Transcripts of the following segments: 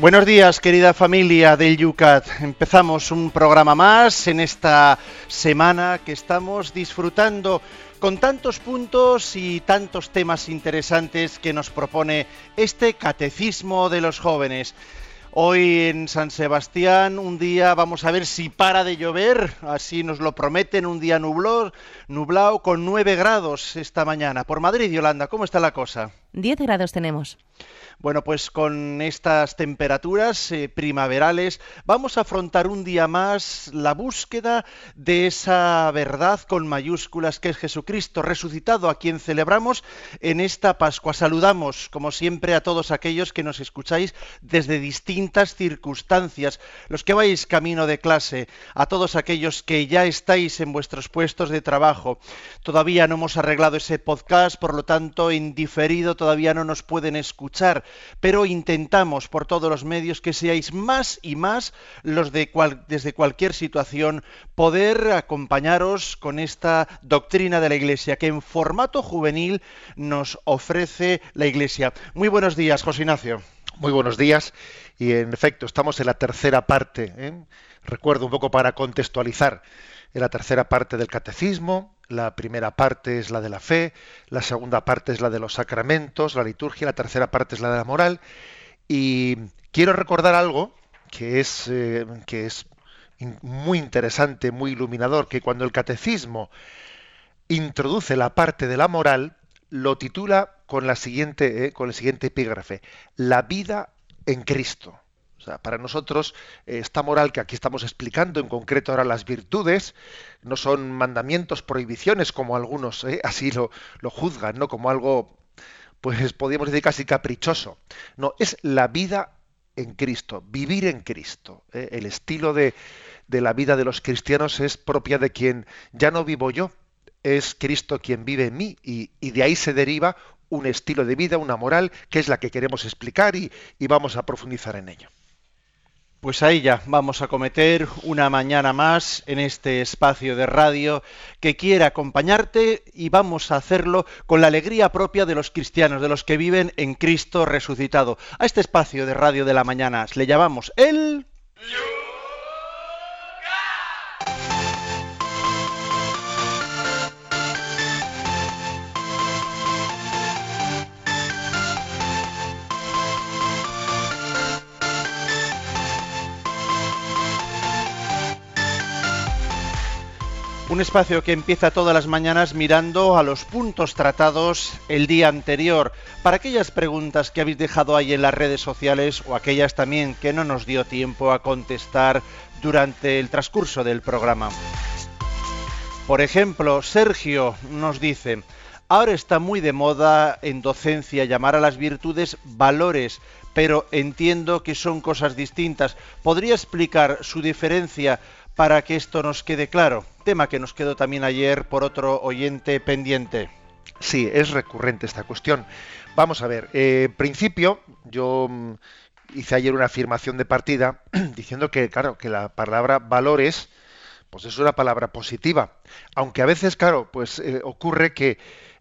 Buenos días, querida familia del Yucat. Empezamos un programa más en esta semana que estamos disfrutando con tantos puntos y tantos temas interesantes que nos propone este Catecismo de los Jóvenes. Hoy en San Sebastián, un día, vamos a ver si para de llover, así nos lo prometen, un día nublado, nublado con 9 grados esta mañana. Por Madrid, Yolanda, ¿cómo está la cosa? 10 grados tenemos. Bueno, pues con estas temperaturas eh, primaverales vamos a afrontar un día más la búsqueda de esa verdad con mayúsculas que es Jesucristo resucitado a quien celebramos en esta Pascua. Saludamos, como siempre, a todos aquellos que nos escucháis desde distintas circunstancias, los que vais camino de clase, a todos aquellos que ya estáis en vuestros puestos de trabajo. Todavía no hemos arreglado ese podcast, por lo tanto, en diferido todavía no nos pueden escuchar pero intentamos por todos los medios que seáis más y más los de desde cualquier situación poder acompañaros con esta doctrina de la Iglesia que en formato juvenil nos ofrece la Iglesia. Muy buenos días, José Ignacio. Muy buenos días y en efecto estamos en la tercera parte. ¿eh? Recuerdo un poco para contextualizar en la tercera parte del catecismo, la primera parte es la de la fe, la segunda parte es la de los sacramentos, la liturgia, la tercera parte es la de la moral. Y quiero recordar algo que es, eh, que es muy interesante, muy iluminador, que cuando el catecismo introduce la parte de la moral, lo titula con, la siguiente, eh, con el siguiente epígrafe, La vida en Cristo. Para nosotros eh, esta moral que aquí estamos explicando, en concreto ahora las virtudes, no son mandamientos, prohibiciones, como algunos eh, así lo, lo, juzgan, ¿no? Como algo, pues podríamos decir casi caprichoso. No, es la vida en Cristo, vivir en Cristo. ¿eh? El estilo de, de la vida de los cristianos es propia de quien ya no vivo yo, es Cristo quien vive en mí y, y de ahí se deriva un estilo de vida, una moral, que es la que queremos explicar y, y vamos a profundizar en ello. Pues ahí ya vamos a cometer una mañana más en este espacio de radio que quiere acompañarte y vamos a hacerlo con la alegría propia de los cristianos, de los que viven en Cristo resucitado. A este espacio de radio de la mañana le llamamos el... Un espacio que empieza todas las mañanas mirando a los puntos tratados el día anterior, para aquellas preguntas que habéis dejado ahí en las redes sociales o aquellas también que no nos dio tiempo a contestar durante el transcurso del programa. Por ejemplo, Sergio nos dice, ahora está muy de moda en docencia llamar a las virtudes valores, pero entiendo que son cosas distintas. ¿Podría explicar su diferencia para que esto nos quede claro? tema que nos quedó también ayer por otro oyente pendiente. Sí, es recurrente esta cuestión. Vamos a ver, eh, en principio yo mm, hice ayer una afirmación de partida diciendo que, claro, que la palabra valores, pues es una palabra positiva, aunque a veces, claro, pues eh, ocurre que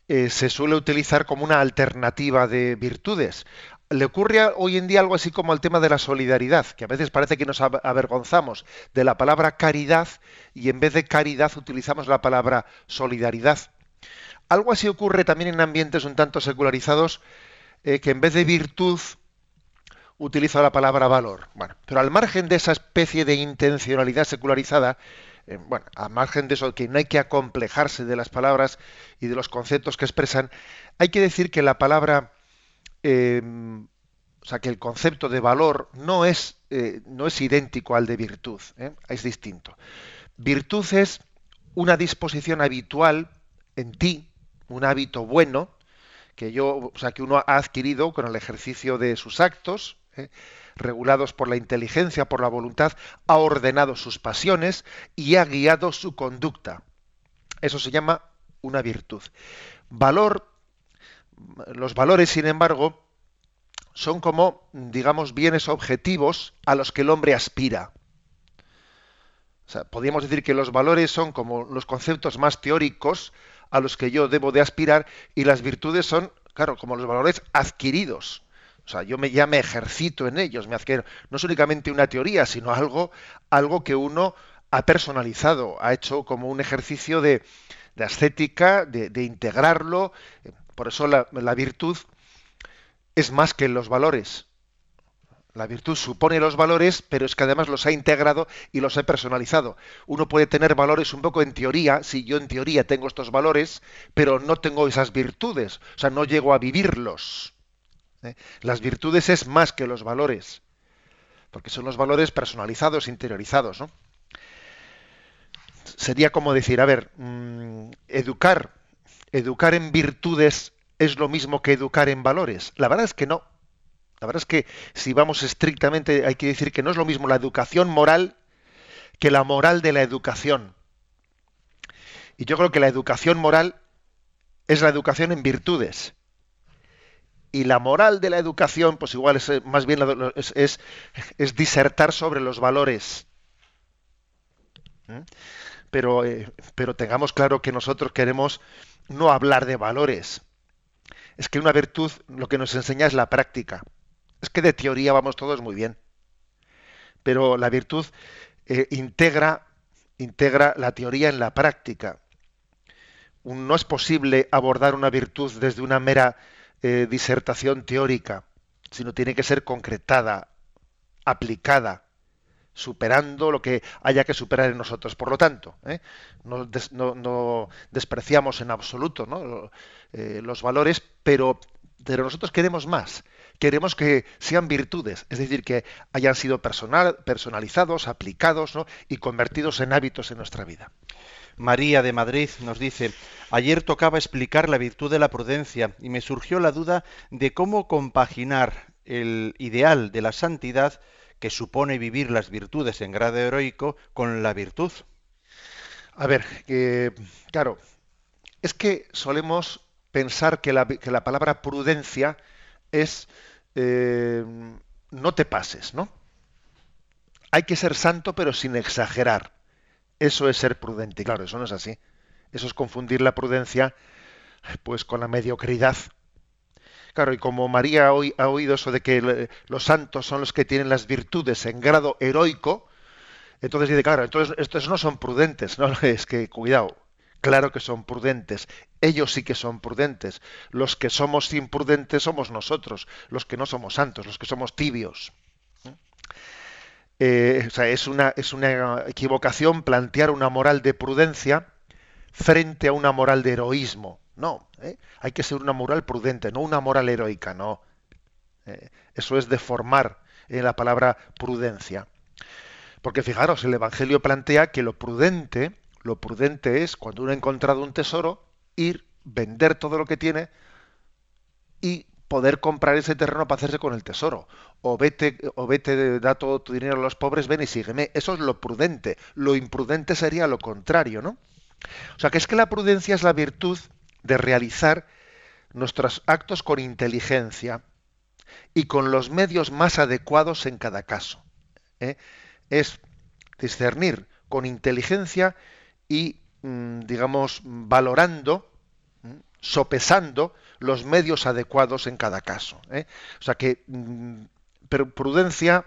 eh, se suele utilizar como una alternativa de virtudes le ocurre hoy en día algo así como el tema de la solidaridad, que a veces parece que nos avergonzamos de la palabra caridad y en vez de caridad utilizamos la palabra solidaridad. Algo así ocurre también en ambientes un tanto secularizados, eh, que en vez de virtud utiliza la palabra valor. Bueno, pero al margen de esa especie de intencionalidad secularizada, eh, bueno, al margen de eso, que no hay que acomplejarse de las palabras y de los conceptos que expresan, hay que decir que la palabra Em, o sea, que el concepto de valor no es, eh, no es idéntico al de virtud, ¿eh? es distinto. Virtud es una disposición habitual en ti, un hábito bueno, que yo, o sea, que uno ha adquirido con el ejercicio de sus actos, ¿eh? regulados por la inteligencia, por la voluntad, ha ordenado sus pasiones y ha guiado su conducta. Eso se llama una virtud. Valor, los valores, sin embargo, son como, digamos, bienes objetivos a los que el hombre aspira. O sea, podríamos decir que los valores son como los conceptos más teóricos a los que yo debo de aspirar y las virtudes son, claro, como los valores adquiridos. O sea, yo me, ya me ejercito en ellos, me adquiero. No es únicamente una teoría, sino algo, algo que uno ha personalizado, ha hecho como un ejercicio de, de ascética, de, integrarlo. Por eso la, virtud es más que los valores. La virtud supone los valores, pero es que además los ha integrado y los ha personalizado. Uno puede tener valores un poco en teoría, si yo en teoría tengo estos valores, pero no tengo esas virtudes, o sea, no llego a vivirlos. ¿eh? Las virtudes es más que los valores, porque son los valores personalizados, interiorizados. sería como decir, a ver, mm, educar, educar en virtudes es lo mismo que educar en valores. La verdad es que no. La verdad es que si vamos estrictamente, hay que decir que no es lo mismo la educación moral que la moral de la educación. Y yo creo que la educación moral es la educación en virtudes. Y la moral de la educación, pues igual es eh, más bien es, disertar sobre los valores. ¿Mm? pero, eh, pero tengamos claro que nosotros queremos no hablar de valores. Es que una virtud lo que nos enseña es la práctica. Es que de teoría vamos todos muy bien. Pero la virtud eh, integra, integra la teoría en la práctica. No es posible abordar una virtud desde una mera eh, disertación teórica, sino tiene que ser concretada, aplicada superando lo que haya que superar en nosotros. Por lo tanto, ¿eh? no, despreciamos en absoluto eh, los valores, pero, pero nosotros queremos más. Queremos que sean virtudes, es decir, que hayan sido personal, personalizados, aplicados y convertidos en hábitos en nuestra vida. María de Madrid nos dice, ayer tocaba explicar la virtud de la prudencia y me surgió la duda de cómo compaginar el ideal de la santidad que supone vivir las virtudes en grado heroico con la virtud? A ver, claro, es que solemos pensar que la, palabra prudencia es eh, no te pases, ¿no? Hay que ser santo pero sin exagerar. Eso es ser prudente. Claro, eso no es así. Eso es confundir la prudencia pues con la mediocridad Claro, y como María ha oído eso de que los santos son los que tienen las virtudes en grado heroico, entonces dice, claro, entonces estos no son prudentes, no es que cuidado, claro que son prudentes, ellos sí que son prudentes, los que somos imprudentes somos nosotros, los que no somos santos, los que somos tibios. Eh, o sea, es una, es una equivocación plantear una moral de prudencia frente a una moral de heroísmo. No, ¿eh? hay que ser una moral prudente, no una moral heroica, no. Eh, eso es deformar en la palabra prudencia. Porque fijaros, el Evangelio plantea que lo prudente, lo prudente es cuando uno ha encontrado un tesoro, ir, vender todo lo que tiene y poder comprar ese terreno para hacerse con el tesoro. O vete, o vete, da todo tu dinero a los pobres, ven y sígueme. Eso es lo prudente. Lo imprudente sería lo contrario, ¿no? O sea, que es que la prudencia es la virtud de realizar nuestros actos con inteligencia y con los medios más adecuados en cada caso. ¿eh? Es discernir con inteligencia y, mm, digamos, valorando, sopesando los medios adecuados en cada caso. ¿eh? O sea que mm, prudencia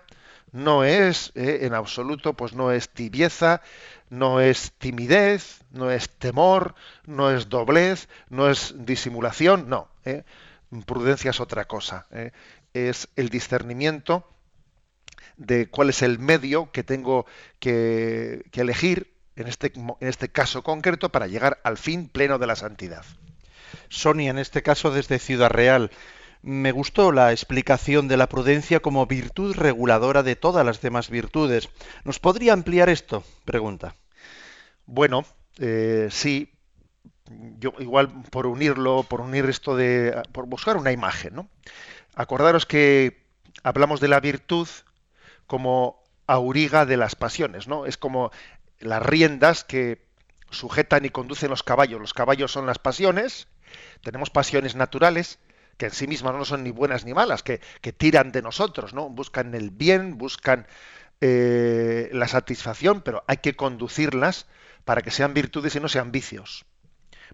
no es ¿eh? en absoluto, pues no es tibieza, no es timidez, no es temor, no es doblez, no es disimulación, no. ¿eh? Prudencia es otra cosa. ¿eh? Es el discernimiento de cuál es el medio que tengo que, elegir en este, en este caso concreto para llegar al fin pleno de la santidad. Sonia, en este caso desde Ciudad Real. Me gustó la explicación de la prudencia como virtud reguladora de todas las demás virtudes. ¿Nos podría ampliar esto? Pregunta. Bueno, eh, sí. Yo igual por unirlo, por unir esto de, por buscar una imagen, ¿no? Acordaros que hablamos de la virtud como auriga de las pasiones, ¿no? Es como las riendas que sujetan y conducen los caballos. Los caballos son las pasiones, tenemos pasiones naturales, que en sí mismas no son ni buenas ni malas, que, tiran de nosotros, ¿no? Buscan el bien, buscan eh, la satisfacción, pero hay que conducirlas para que sean virtudes y no sean vicios.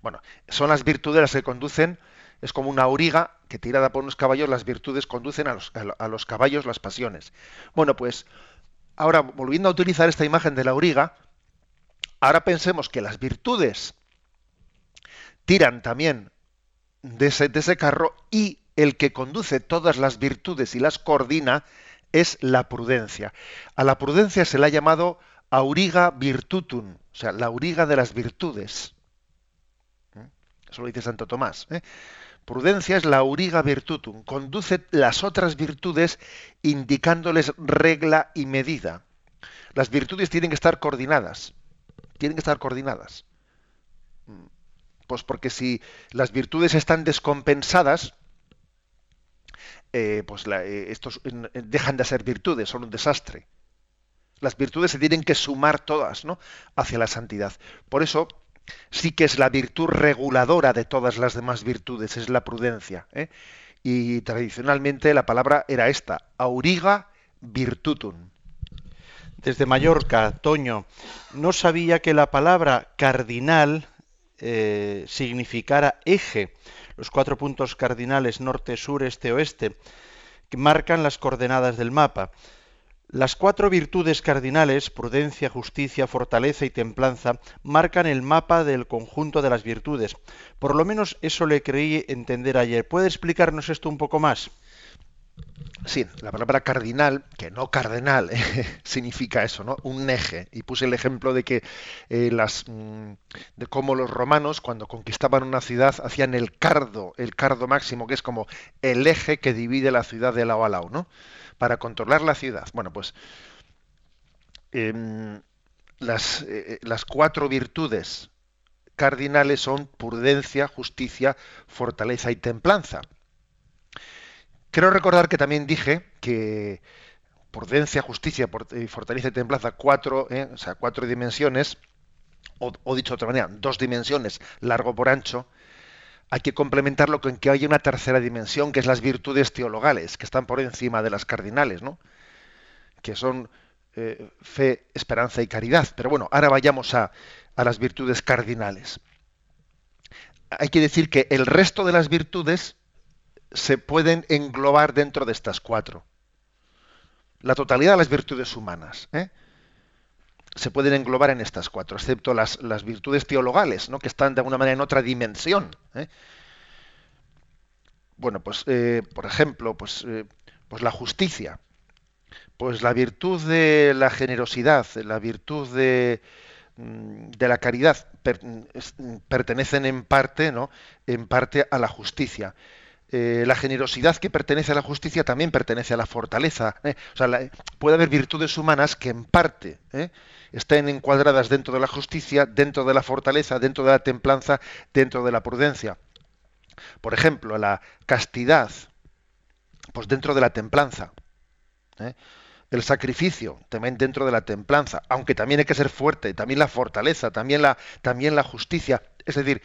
Bueno, son las virtudes las que conducen, es como una auriga que tirada por unos caballos, las virtudes conducen a los, a los caballos las pasiones. Bueno, pues ahora volviendo a utilizar esta imagen de la auriga, ahora pensemos que las virtudes tiran también de ese, carro y el que conduce todas las virtudes y las coordina es la prudencia. A la prudencia se le ha llamado auriga virtutum, o sea, la auriga de las virtudes. ¿Eh? Eso lo dice Santo Tomás. ¿eh? Prudencia es la auriga virtutum, conduce las otras virtudes indicándoles regla y medida. Las virtudes tienen que estar coordinadas, tienen que estar coordinadas. Pues porque si las virtudes están descompensadas, eh, pues eh, estos dejan de ser virtudes, son un desastre. Las virtudes se tienen que sumar todas ¿no? hacia la santidad. Por eso sí que es la virtud reguladora de todas las demás virtudes, es la prudencia. ¿eh? Y tradicionalmente la palabra era esta, auriga virtutum. Desde Mallorca, Toño, no sabía que la palabra cardinal eh, significara eje, los cuatro puntos cardinales norte, sur, este, oeste, que marcan las coordenadas del mapa. Las cuatro virtudes cardinales, prudencia, justicia, fortaleza y templanza, marcan el mapa del conjunto de las virtudes. Por lo menos eso le creí entender ayer. ¿Puede explicarnos esto un poco más? Sí, la palabra cardinal, que no cardenal, significa eso, ¿no? Un eje. Y puse el ejemplo de que eh, las mm, de cómo los romanos, cuando conquistaban una ciudad, hacían el cardo, el cardo máximo, que es como el eje que divide la ciudad de lado a lado, ¿no? Para controlar la ciudad. Bueno, pues em, las, eh, las cuatro virtudes cardinales son prudencia, justicia, fortaleza y templanza. Quiero recordar que también dije que prudencia, justicia, fortaleza y templanza, cuatro, eh, o sea, cuatro dimensiones, o, dicho de otra manera, dos dimensiones, largo por ancho, hay que complementarlo con que hay una tercera dimensión, que es las virtudes teologales, que están por encima de las cardinales, ¿no? que son eh, fe, esperanza y caridad. Pero bueno, ahora vayamos a, a las virtudes cardinales. Hay que decir que el resto de las virtudes se pueden englobar dentro de estas cuatro. La totalidad de las virtudes humanas ¿eh? se pueden englobar en estas cuatro, excepto las, las, virtudes teologales, ¿no? que están de alguna manera en otra dimensión. ¿eh? Bueno, pues, eh, por ejemplo, pues, pues la justicia, pues la virtud de la generosidad, la virtud de, mm, de la caridad pertenecen en parte, ¿no? En parte a la justicia. Eh, la generosidad que pertenece a la justicia también pertenece a la fortaleza. ¿eh? O sea, puede haber virtudes humanas que en parte ¿eh? estén encuadradas dentro de la justicia, dentro de la fortaleza, dentro de la templanza, dentro de la prudencia. Por ejemplo, la castidad, pues dentro de la templanza. El sacrificio, también dentro de la templanza, aunque también hay que ser fuerte, también la fortaleza, también la, también la justicia. Es decir,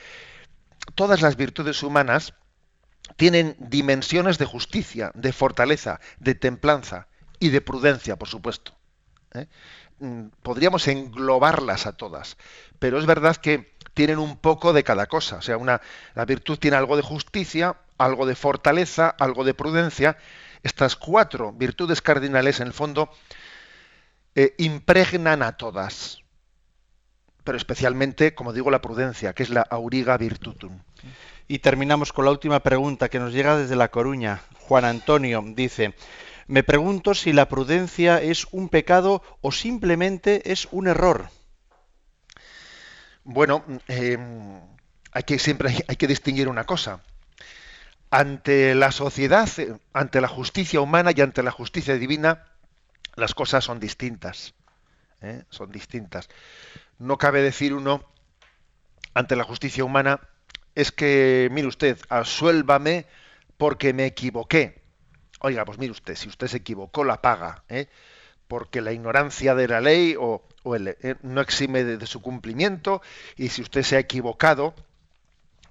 todas las virtudes humanas tienen dimensiones de justicia, de fortaleza, de templanza y de prudencia, por supuesto. ¿eh? Mm, podríamos englobarlas a todas, pero es verdad que tienen un poco de cada cosa. O sea, una, la virtud tiene algo de justicia, algo de fortaleza, algo de prudencia. Estas cuatro virtudes cardinales, en el fondo, eh, impregnan a todas, pero especialmente, como digo, la prudencia, que es la auriga virtutum. Y terminamos con la última pregunta que nos llega desde La Coruña. Juan Antonio dice, me pregunto si la prudencia es un pecado o simplemente es un error. Bueno, eh, hay que siempre hay, que distinguir una cosa. Ante la sociedad, ante la justicia humana y ante la justicia divina, las cosas son distintas. ¿eh? Son distintas. No cabe decir uno ante la justicia humana es que, mire usted, asuélvame porque me equivoqué. Oiga, pues mire usted, si usted se equivocó, la paga. ¿eh? porque la ignorancia de la ley o, eh, no exime de, su cumplimiento y si usted se ha equivocado,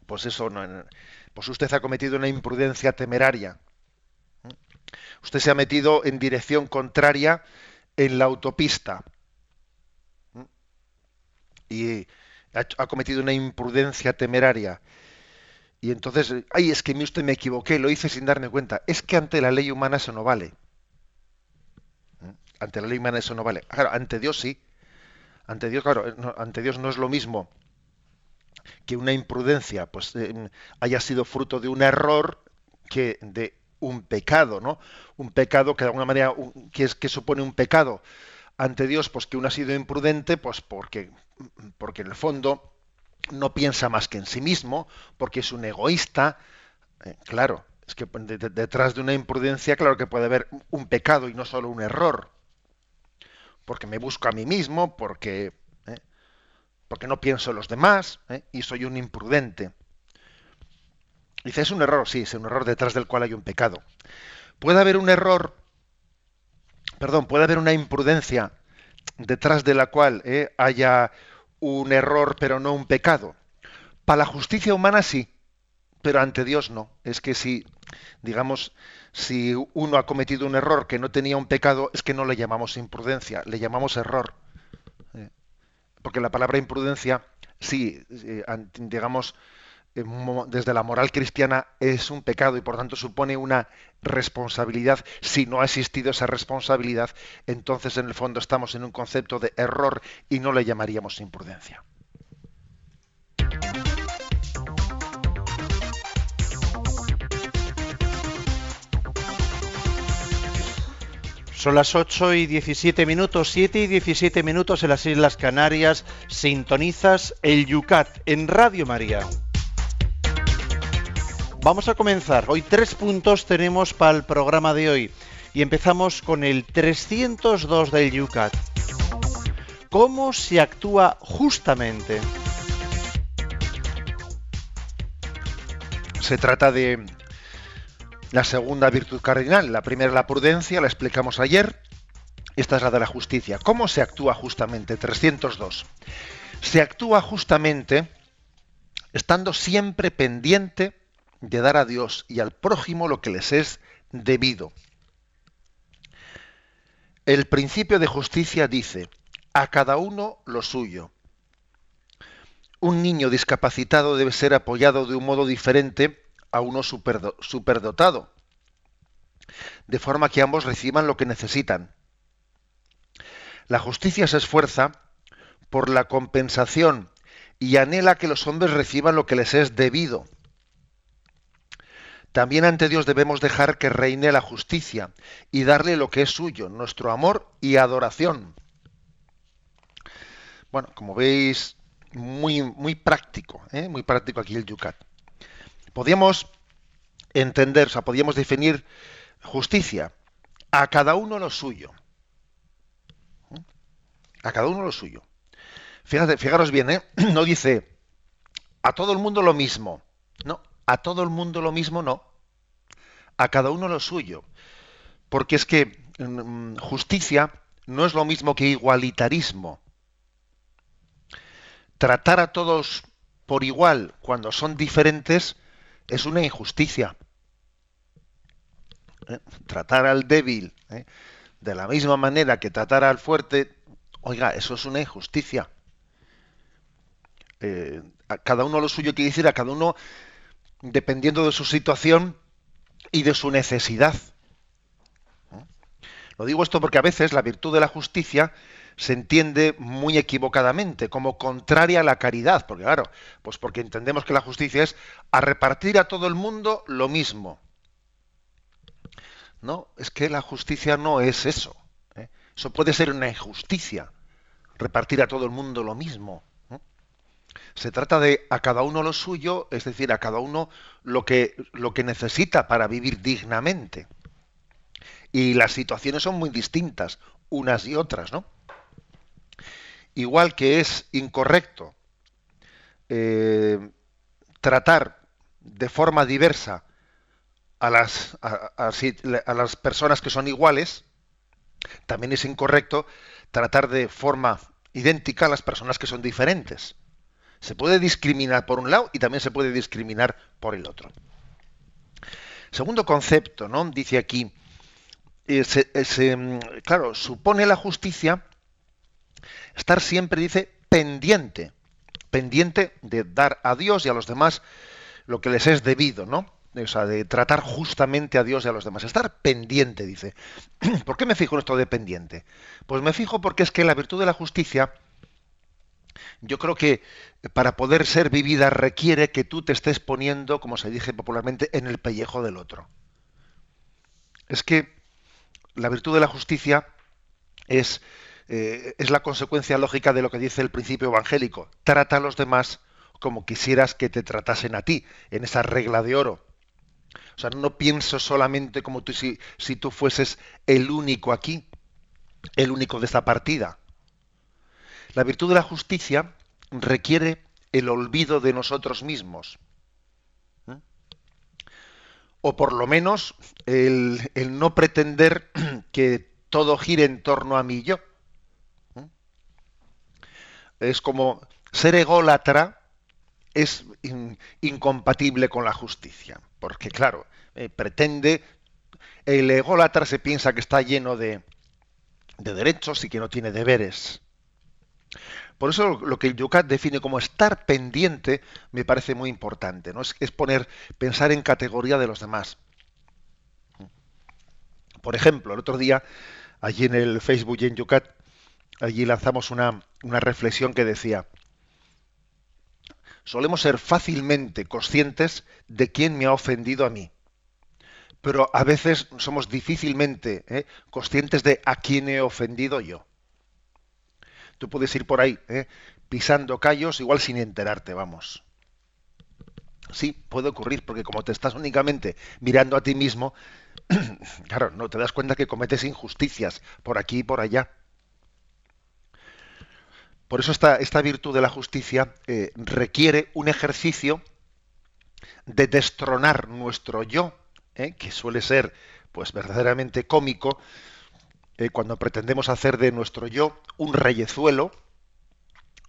pues eso no, pues usted ha cometido una imprudencia temeraria. Usted se ha metido en dirección contraria en la autopista y ha, cometido una imprudencia temeraria. Y entonces, ay, es que usted me equivoqué, lo hice sin darme cuenta. Es que ante la ley humana eso no vale. Ante la ley humana eso no vale. Claro, ante Dios sí. Ante Dios, claro, ante Dios no es lo mismo que una imprudencia pues eh, haya sido fruto de un error que de un pecado, ¿no? Un pecado que de alguna manera que es que supone un pecado ante Dios, pues que uno ha sido imprudente, pues porque porque en el fondo no piensa más que en sí mismo, porque es un egoísta, eh, claro, es que detrás de una imprudencia, claro que puede haber un pecado y no solo un error, porque me busco a mí mismo, porque porque no pienso en los demás ¿eh? y soy un imprudente. Dice, es un error, sí, es un error detrás del cual hay un pecado. Puede haber un error, perdón, puede haber una imprudencia detrás de la cual ¿eh? haya un error pero no un pecado. Para la justicia humana sí, pero ante Dios no. Es que si, digamos, si uno ha cometido un error que no tenía un pecado, es que no le llamamos imprudencia, le llamamos error porque la palabra imprudencia, sí, eh, digamos, desde la moral cristiana es un pecado y por tanto supone una responsabilidad. Si no ha existido esa responsabilidad, entonces en el fondo estamos en un concepto de error y no le llamaríamos imprudencia. Son las 8 y 17 minutos, 7 y 17 minutos en las Islas Canarias. Sintonizas el Yucat en Radio María. Vamos a comenzar. Hoy tres puntos tenemos para el programa de hoy. Y empezamos con el 302 del Yucat. ¿Cómo se actúa justamente? Se trata de la segunda virtud cardinal, la primera la prudencia, la explicamos ayer. Esta es la de la justicia. ¿Cómo se actúa justamente? 302. Se actúa justamente estando siempre pendiente de dar a Dios y al prójimo lo que les es debido. El principio de justicia dice, a cada uno lo suyo. Un niño discapacitado debe ser apoyado de un modo diferente a uno superdotado, de forma que ambos reciban lo que necesitan. La justicia se esfuerza por la compensación y anhela que los hombres reciban lo que les es debido. También ante Dios debemos dejar que reine la justicia y darle lo que es suyo, nuestro amor y adoración. Bueno, como veis, muy, muy práctico, ¿eh? muy práctico aquí el Yucat podíamos entender, o sea, podíamos definir justicia. A cada uno lo suyo. A cada uno lo suyo. Fíjate, fijaros bien, ¿eh? No dice a todo el mundo lo mismo. No, a todo el mundo lo mismo no. A cada uno lo suyo. Porque es que mm, justicia no es lo mismo que igualitarismo. Tratar a todos por igual cuando son diferentes es una injusticia. ¿Eh? Tratar al débil ¿eh? de la misma manera que tratar al fuerte, oiga, eso es una injusticia. Eh, a cada uno lo suyo quiere decir a cada uno dependiendo de su situación y de su necesidad. Lo digo esto porque a veces la virtud de la justicia se entiende muy equivocadamente, como contraria a la caridad, porque claro, pues porque entendemos que la justicia es a repartir a todo el mundo lo mismo. No, es que la justicia no es eso. ¿eh? Eso puede ser una injusticia, repartir a todo el mundo lo mismo. Se trata de a cada uno lo suyo, es decir, a cada uno lo que, lo que necesita para vivir dignamente. Y las situaciones son muy distintas, unas y otras, ¿no? igual que es incorrecto eh, tratar de forma diversa a las, a, las personas que son iguales, También es incorrecto tratar de forma idéntica a las personas que son diferentes. Se puede discriminar por un lado y también se puede discriminar por el otro. Segundo concepto, ¿no? Dice aquí, eh, eh, mm, claro, supone la justicia estar siempre, dice, pendiente, pendiente de dar a Dios y a los demás lo que les es debido, ¿no? O sea, de tratar justamente a Dios y a los demás. Estar pendiente, dice. ¿Por qué me fijo en esto de pendiente? Pues me fijo porque es que la virtud de la justicia, yo creo que para poder ser vivida requiere que tú te estés poniendo, como se dice popularmente, en el pellejo del otro. Es que la virtud de la justicia es, eh, es la consecuencia lógica de lo que dice el principio evangélico. Trata a los demás como quisieras que te tratasen a ti, en esa regla de oro. O sea, no pienso solamente como tú si, si tú fueses el único aquí, el único de esta partida. La virtud de la justicia requiere el olvido de nosotros mismos. ¿eh? O por lo menos el, no pretender que todo gire en torno a mí yo. ¿eh? Es como ser ególatra es incompatible con la justicia porque claro, eh, pretende, el ególatra se piensa que está lleno de, derechos y que no tiene deberes. Por eso lo que Yucat define como estar pendiente me parece muy importante, ¿no? Es, poner, pensar en categoría de los demás. Por ejemplo, el otro día, allí en el Facebook y en Yucat, allí lanzamos una, una reflexión que decía, solemos ser fácilmente conscientes de quién me ha ofendido a mí. Pero a veces somos difícilmente ¿eh? conscientes de a quién he ofendido yo. Tú puedes ir por ahí ¿eh? pisando callos igual sin enterarte, vamos. Sí, puede ocurrir, porque como te estás únicamente mirando a ti mismo, claro, no te das cuenta que cometes injusticias por aquí y por allá. Por eso esta, virtud de la justicia eh, requiere un ejercicio de destronar nuestro yo, eh, que suele ser pues verdaderamente cómico, eh, cuando pretendemos hacer de nuestro yo un reyezuelo,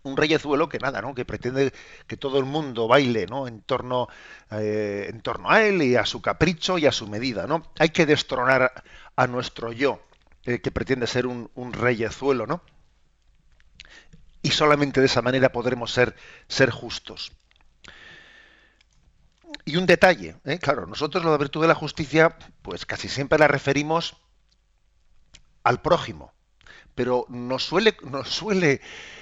un reyezuelo que nada, ¿no? que pretende que todo el mundo baile ¿no? en, torno, en torno a él y a su capricho y a su medida. ¿no? Hay que destronar a nuestro yo, que pretende ser un, un reyezuelo, ¿no? y solamente de esa manera podremos ser, ser justos. Y un detalle, ¿eh? claro, nosotros la virtud de la justicia, pues casi siempre la referimos al prójimo, pero nos suele, suele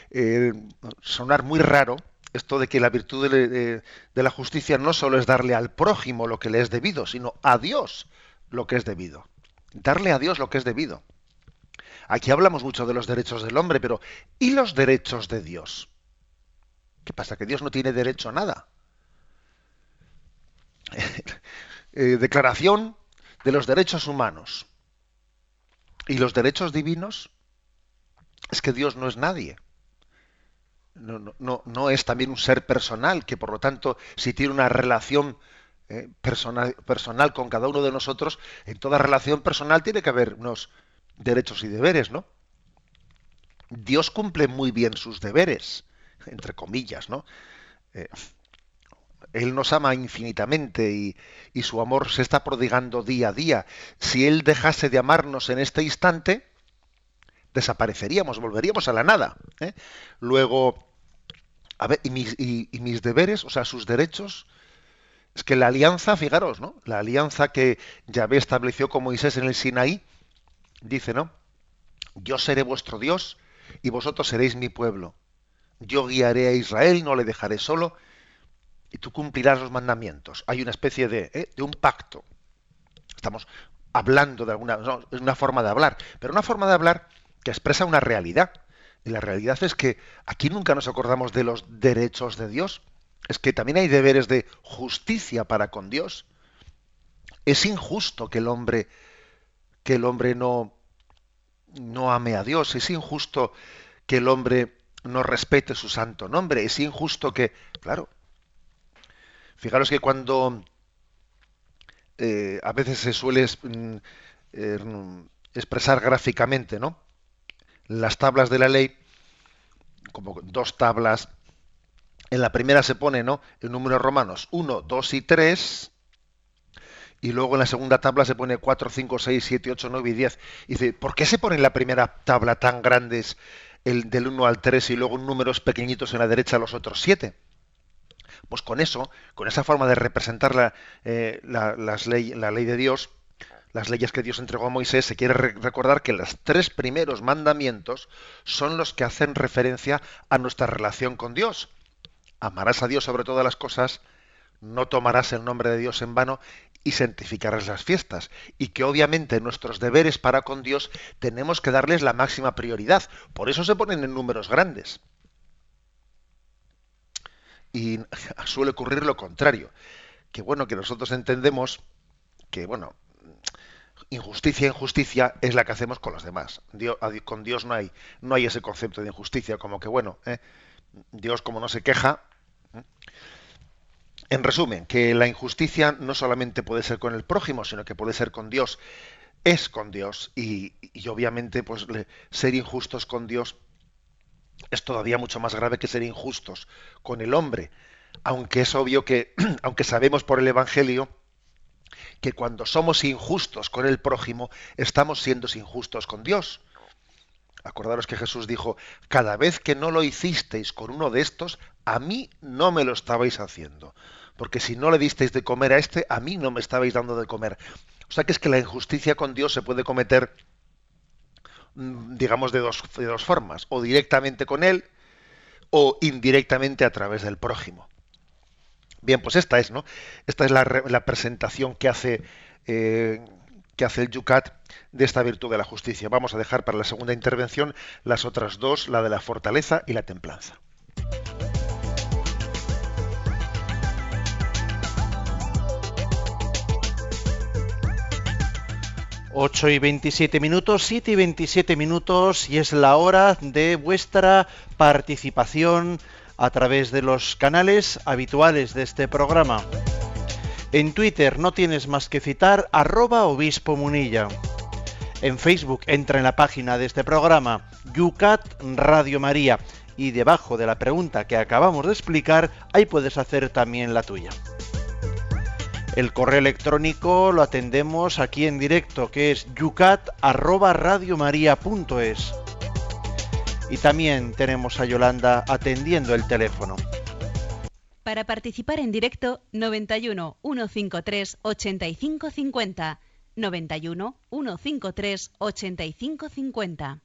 eh, sonar muy raro esto de que la virtud de, de, la justicia no solo es darle al prójimo lo que le es debido, sino a Dios lo que es debido. Darle a Dios lo que es debido. Aquí hablamos mucho de los derechos del hombre, pero ¿y los derechos de Dios? ¿Qué pasa? ¿Que Dios no tiene derecho a nada? Eh, declaración de los derechos humanos. ¿Y los derechos divinos? Es que Dios no es nadie. No, no, no, es también un ser personal, que por lo tanto, si tiene una relación eh, personal, personal con cada uno de nosotros, en toda relación personal tiene que haber unos, derechos y deberes, ¿no? Dios cumple muy bien sus deberes, entre comillas, ¿no? Eh, él nos ama infinitamente y, su amor se está prodigando día a día. Si Él dejase de amarnos en este instante, desapareceríamos, volveríamos a la nada. ¿eh? Luego, a ver, y mis, y mis, deberes, o sea, sus derechos, es que la alianza, fijaros, ¿no? La alianza que Yahvé estableció con Moisés en el Sinaí, dice, ¿no? Yo seré vuestro Dios y vosotros seréis mi pueblo. Yo guiaré a Israel, no le dejaré solo, y tú cumplirás los mandamientos. Hay una especie de, ¿eh? de un pacto. Estamos hablando de alguna, es una forma de hablar, pero una forma de hablar que expresa una realidad. Y la realidad es que aquí nunca nos acordamos de los derechos de Dios. Es que también hay deberes de justicia para con Dios. Es injusto que el hombre que el hombre no, no ame a Dios, es injusto que el hombre no respete su santo nombre, es injusto que, claro, fijaros que cuando eh, a veces se suele mm, er, expresar gráficamente, ¿no? Las tablas de la ley, como dos tablas. En la primera se pone, ¿no? En números romanos 1, 2 y 3. Y luego en la segunda tabla se pone 4, 5, 6, 7, 8, 9 y 10. Y dice, ¿por qué se pone en la primera tabla tan grandes el del 1 al 3 y luego números pequeñitos en la derecha los otros 7? Pues con eso, con esa forma de representar la, eh, ley, la ley de Dios, las leyes que Dios entregó a Moisés, se quiere recordar que los tres primeros mandamientos son los que hacen referencia a nuestra relación con Dios. Amarás a Dios sobre todas las cosas, no tomarás el nombre de Dios en vano y santificarás las fiestas. Y que obviamente nuestros deberes para con Dios tenemos que darles la máxima prioridad. Por eso se ponen en números grandes. Y suele ocurrir lo contrario. Que bueno, que nosotros entendemos que, bueno, injusticia, injusticia es la que hacemos con los demás. con Dios no hay, no hay ese concepto de injusticia, como que bueno, ¿eh? Dios como no se queja. ¿eh? En resumen, que la injusticia no solamente puede ser con el prójimo, sino que puede ser con Dios. Es con Dios y, obviamente pues ser injustos con Dios es todavía mucho más grave que ser injustos con el hombre. Aunque es obvio que, aunque sabemos por el Evangelio, que cuando somos injustos con el prójimo, estamos siendo injustos con Dios. Acordaros que Jesús dijo, cada vez que no lo hicisteis con uno de estos, a mí no me lo estabais haciendo. Porque si no le disteis de comer a este, a mí no me estabais dando de comer. O sea que es que la injusticia con Dios se puede cometer, digamos, de dos, de dos formas. O directamente con Él, o indirectamente a través del prójimo. Bien, pues esta es, ¿no? Esta es la, presentación que hace, eh, que hace el Yucat de esta virtud de la justicia. Vamos a dejar para la segunda intervención las otras dos, la de la fortaleza y la templanza. 8 y 27 minutos, 7 y 27 minutos y es la hora de vuestra participación a través de los canales habituales de este programa. En Twitter no tienes más que citar arroba obispo munilla. En Facebook entra en la página de este programa Yucat Radio María y debajo de la pregunta que acabamos de explicar ahí puedes hacer también la tuya. El correo electrónico lo atendemos aquí en directo que es yucat@radiomaria.es. Y también tenemos a Yolanda atendiendo el teléfono. Para participar en directo, 91 153 8550. 91 153 8550.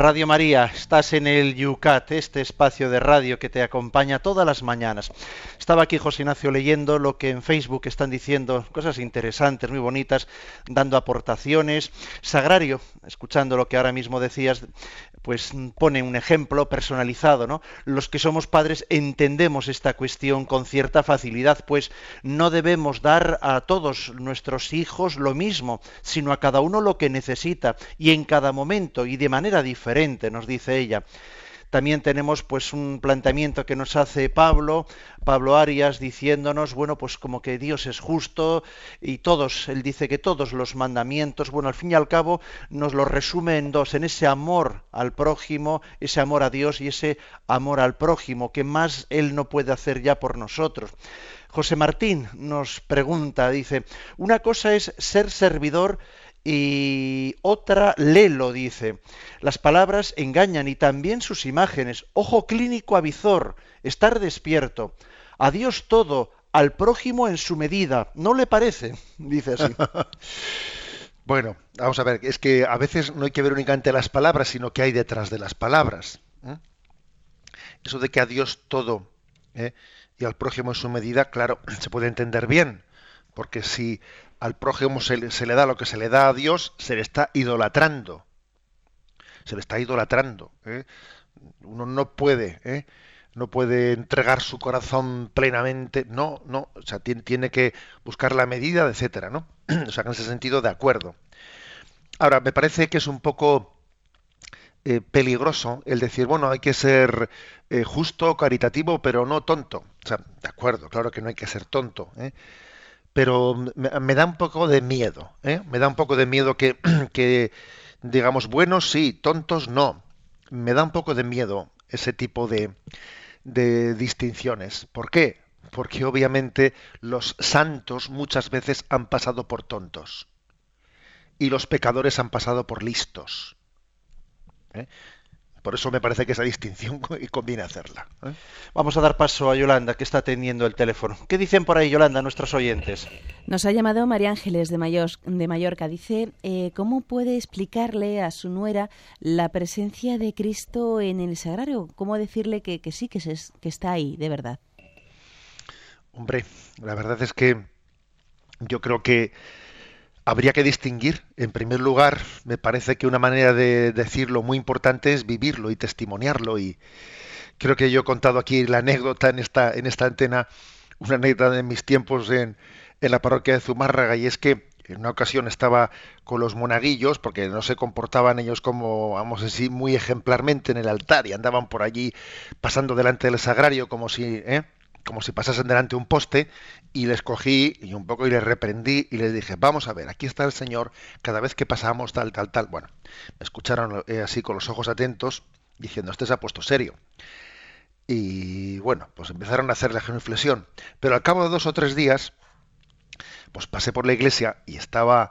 Radio María, estás en el Yucat, este espacio de radio que te acompaña todas las mañanas. Estaba aquí José Ignacio leyendo lo que en Facebook están diciendo, cosas interesantes, muy bonitas, dando aportaciones. Sagrario, escuchando lo que ahora mismo decías, pues pone un ejemplo personalizado, ¿no? Los que somos padres entendemos esta cuestión con cierta facilidad, pues no debemos dar a todos nuestros hijos lo mismo, sino a cada uno lo que necesita y en cada momento y de manera diferente, nos dice ella. También tenemos pues un planteamiento que nos hace Pablo, Pablo Arias, diciéndonos, bueno, pues como que Dios es justo y todos, él dice que todos los mandamientos, bueno, al fin y al cabo nos lo resume en dos, en ese amor al prójimo, ese amor a Dios y ese amor al prójimo, que más él no puede hacer ya por nosotros. José Martín nos pregunta, dice, una cosa es ser servidor y otra Lelo dice, las palabras engañan y también sus imágenes. Ojo clínico avizor, estar despierto. A Dios todo, al prójimo en su medida. ¿No le parece? Dice así. Bueno, vamos a ver, es que a veces no hay que ver únicamente las palabras, sino que hay detrás de las palabras. ¿eh? Eso de que a Dios todo ¿eh? y al prójimo en su medida, claro, se puede entender bien, porque si al prójimo se le, se le da lo que se le da a Dios, se le está idolatrando. Se le está idolatrando. ¿eh? Uno no puede, ¿eh? no puede entregar su corazón plenamente. No, no. O sea, tiene, que buscar la medida, etcétera, ¿no? o sea, en ese sentido, de acuerdo. Ahora, me parece que es un poco eh, peligroso el decir, bueno, hay que ser eh, justo, caritativo, pero no tonto. O sea, de acuerdo, claro que no hay que ser tonto. ¿eh? Pero me, da un poco de miedo, ¿eh? me da un poco de miedo que, que, digamos, buenos sí, tontos no. Me da un poco de miedo ese tipo de, de distinciones. ¿Por qué? Porque obviamente los santos muchas veces han pasado por tontos y los pecadores han pasado por listos. ¿eh? Por eso me parece que esa distinción conviene hacerla. ¿eh? Vamos a dar paso a Yolanda, que está teniendo el teléfono. ¿Qué dicen por ahí, Yolanda, nuestros oyentes? Nos ha llamado María Ángeles de, Mayor, de Mallorca. Dice, eh, ¿cómo puede explicarle a su nuera la presencia de Cristo en el sagrario? ¿Cómo decirle que, que sí, que, se, que está ahí, de verdad? Hombre, la verdad es que yo creo que habría que distinguir, en primer lugar, me parece que una manera de decirlo muy importante es vivirlo y testimoniarlo. Y creo que yo he contado aquí la anécdota en esta, en esta antena, una anécdota de mis tiempos en, en la parroquia de Zumárraga, y es que en una ocasión estaba con los monaguillos, porque no se comportaban ellos como, vamos a decir, muy ejemplarmente en el altar, y andaban por allí pasando delante del sagrario como si... ¿eh? Como si pasasen delante un poste y les cogí y un poco y les reprendí y les dije, vamos a ver, aquí está el Señor, cada vez que pasamos tal, tal, tal. Bueno, me escucharon eh, así con los ojos atentos diciendo, este se ha puesto serio. Y bueno, pues empezaron a hacer la genuflexión. Pero al cabo de dos o tres días, pues pasé por la iglesia y estaba,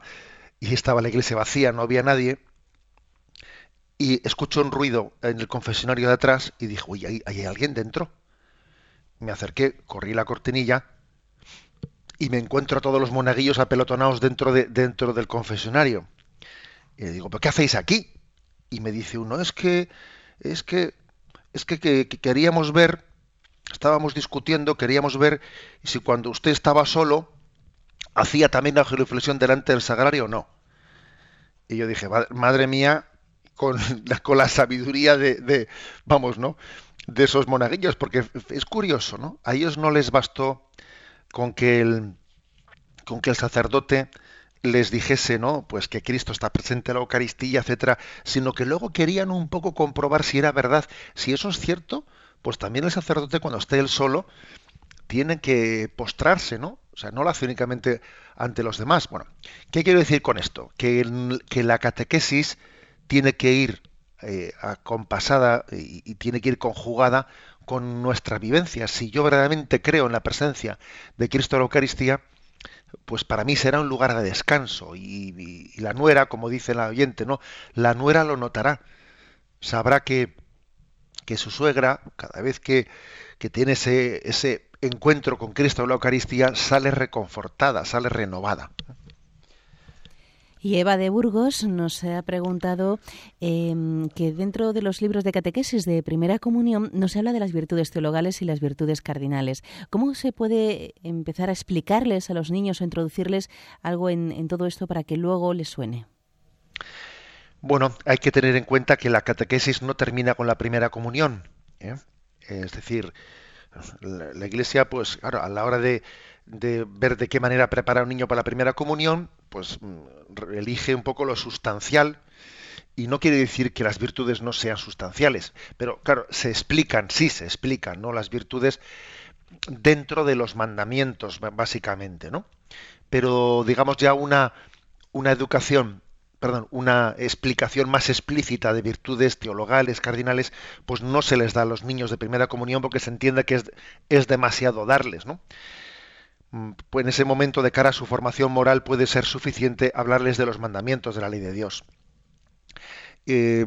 y estaba la iglesia vacía, no había nadie. Y escucho un ruido en el confesionario de atrás y dije, uy, ¿hay, hay alguien dentro? Me acerqué, corrí la cortinilla y me encuentro a todos los monaguillos apelotonados dentro, de, dentro del confesionario. Y le digo, ¿pero qué hacéis aquí? Y me dice uno, es que, es que, es que, que, que queríamos ver, estábamos discutiendo, queríamos ver si cuando usted estaba solo, hacía también la genuflexión delante del sagrario o no. Y yo dije, madre mía, con la, sabiduría de, vamos, ¿no? de esos monaguillos, porque es curioso, ¿no? A ellos no les bastó con que el, con que el sacerdote les dijese, ¿no? Pues que Cristo está presente en la Eucaristía, etcétera, sino que luego querían un poco comprobar si era verdad. Si eso es cierto, pues también el sacerdote cuando esté él solo tiene que postrarse, ¿no? O sea, no lo hace únicamente ante los demás. Bueno, ¿qué quiero decir con esto? Que, que la catequesis tiene que ir eh, acompasada y, tiene que ir conjugada con nuestra vivencia. Si yo verdaderamente creo en la presencia de Cristo en la Eucaristía, pues para mí será un lugar de descanso. Y, y, y la nuera, como dice la oyente, ¿no? La nuera lo notará. Sabrá que, que su suegra, cada vez que, que tiene ese, ese encuentro con Cristo en la Eucaristía, sale reconfortada, sale renovada. Y Eva de Burgos nos ha preguntado eh, que dentro de los libros de catequesis de Primera Comunión nos habla de las virtudes teologales y las virtudes cardinales. ¿Cómo se puede empezar a explicarles a los niños o introducirles algo en, en todo esto para que luego les suene? Bueno, hay que tener en cuenta que la catequesis no termina con la primera comunión. ¿eh? Es decir, la, Iglesia, pues, claro, a la hora de, de ver de qué manera preparar a un niño para la primera comunión, pues mm, elige un poco lo sustancial y no quiere decir que las virtudes no sean sustanciales, pero claro, se explican, sí se explican, ¿no? Las virtudes dentro de los mandamientos, básicamente, ¿no? Pero digamos ya una, una educación, perdón, una explicación más explícita de virtudes teologales, cardinales, pues no se les da a los niños de primera comunión porque se entiende que es, es demasiado darles, ¿no? Mm, pues en ese momento de cara a su formación moral puede ser suficiente hablarles de los mandamientos de la ley de Dios. Eh,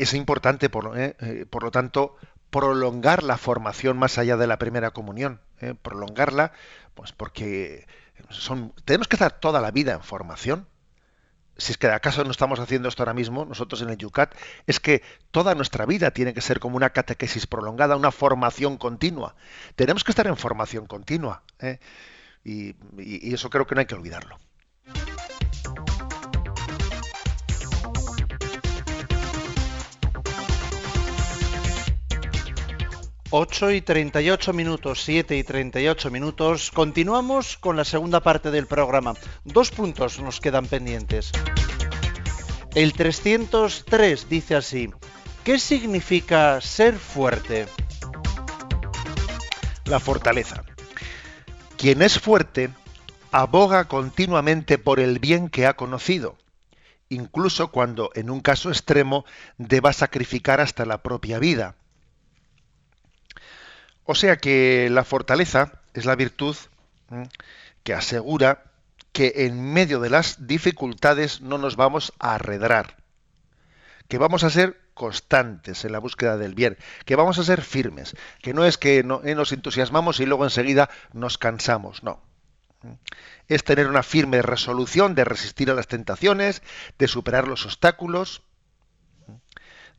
es importante, por, eh, eh, por, lo tanto, prolongar la formación más allá de la primera comunión, eh, prolongarla, pues porque son, tenemos que estar toda la vida en formación si es que acaso no estamos haciendo esto ahora mismo, nosotros en el Yucat, es que toda nuestra vida tiene que ser como una catequesis prolongada, una formación continua. Tenemos que estar en formación continua. ¿eh? Y eso creo que no hay que olvidarlo. 8 y 38 minutos, 7 y 38 minutos. Continuamos con la segunda parte del programa. Dos puntos nos quedan pendientes. El 303 dice así, ¿qué significa ser fuerte? La fortaleza. Quien es fuerte aboga continuamente por el bien que ha conocido, incluso cuando en un caso extremo deba sacrificar hasta la propia vida o sea que la fortaleza es la virtud que asegura que en medio de las dificultades no nos vamos a arredrar, que vamos a ser constantes en la búsqueda del bien, que vamos a ser firmes, que no es que eh, nos entusiasmamos y luego enseguida nos cansamos, no. Es tener una firme resolución de resistir a las tentaciones, de superar los obstáculos,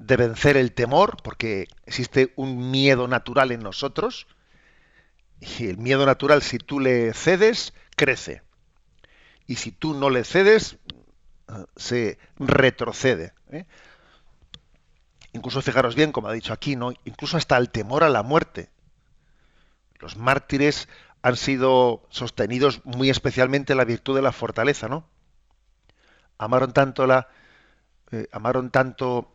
de vencer el temor, porque existe un miedo natural en nosotros, y el miedo natural, si tú le cedes, crece. Y si tú no le cedes, se retrocede. ¿eh? Incluso fijaros bien, como ha dicho aquí, ¿no? Incluso hasta el temor a la muerte. Los mártires han sido sostenidos muy especialmente la virtud de la fortaleza, ¿no? Amaron tanto la, eh, amaron tanto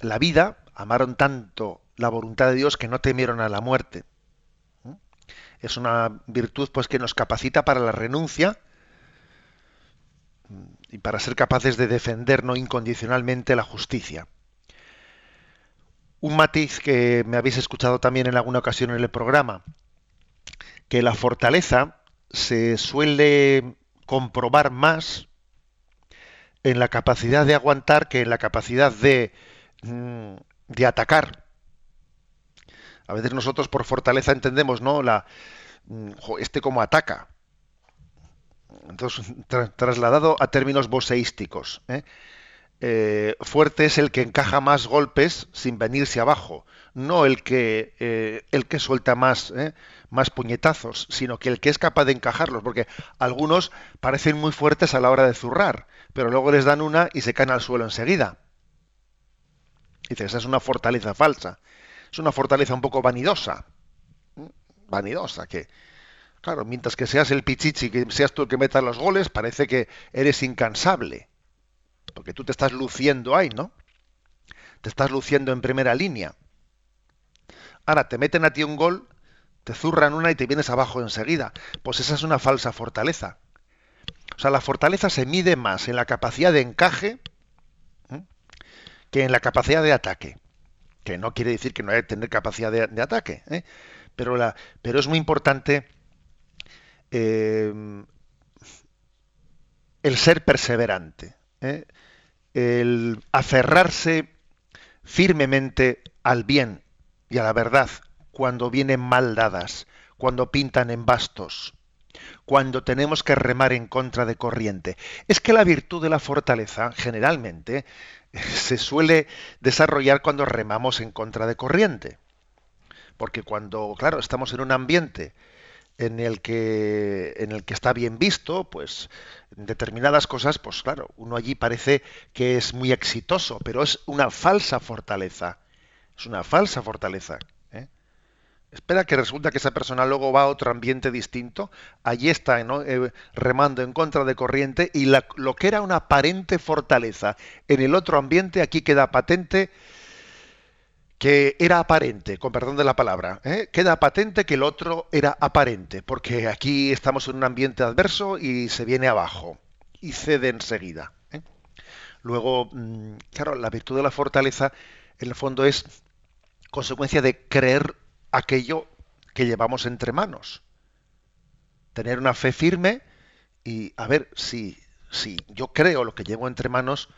la vida, amaron tanto la voluntad de Dios que no temieron a la muerte. Es una virtud pues que nos capacita para la renuncia y para ser capaces de defender no incondicionalmente la justicia. Un matiz que me habéis escuchado también en alguna ocasión en el programa, que la fortaleza se suele comprobar más en la capacidad de aguantar que en la capacidad de de atacar. A veces nosotros por fortaleza entendemos, ¿no? La, mm, este como ataca. Entonces, tra trasladado a términos boseísticos. ¿eh? Eh, fuerte es el que encaja más golpes sin venirse abajo, no el que eh, el que suelta más más puñetazos, sino que el que es capaz de encajarlos, porque algunos parecen muy fuertes a la hora de zurrar, pero luego les dan una y se caen al suelo enseguida. Dice, esa es una fortaleza falsa. Es una fortaleza un poco vanidosa. Vanidosa, que, claro, mientras que seas el pichichi, que seas tú el que meta los goles, parece que eres incansable. Porque tú te estás luciendo ahí, ¿no? Te estás luciendo en primera línea. Ahora, te meten a ti un gol, te zurran una y te vienes abajo enseguida. Pues esa es una falsa fortaleza. O sea, la fortaleza se mide más en la capacidad de encaje que en la capacidad de ataque. Que no quiere decir que no hay que tener capacidad de, ataque, ¿eh? pero, la, pero es muy importante eh, el ser perseverante, ¿eh? el aferrarse firmemente al bien y a la verdad cuando vienen mal dadas, cuando pintan en bastos. cuando tenemos que remar en contra de corriente. Es que la virtud de la fortaleza generalmente se suele desarrollar cuando remamos en contra de corriente. Porque cuando, claro, estamos en un ambiente en el que en el que está bien visto, pues determinadas cosas, pues claro, uno allí parece que es muy exitoso, pero es una falsa fortaleza. Es una falsa fortaleza. Espera que resulta que esa persona luego va a otro ambiente distinto, allí está eh, remando en contra de corriente y lo que era una aparente fortaleza en el otro ambiente aquí queda patente que era aparente, con perdón de la palabra, ¿eh? queda patente que el otro era aparente, porque aquí estamos en un ambiente adverso y se viene abajo y cede enseguida. ¿eh? Luego, mm, claro, la virtud de la fortaleza, en el fondo, es consecuencia de creer aquello que llevamos entre manos. Tener una fe firme y a ver si, si yo creo lo que llevo entre manos,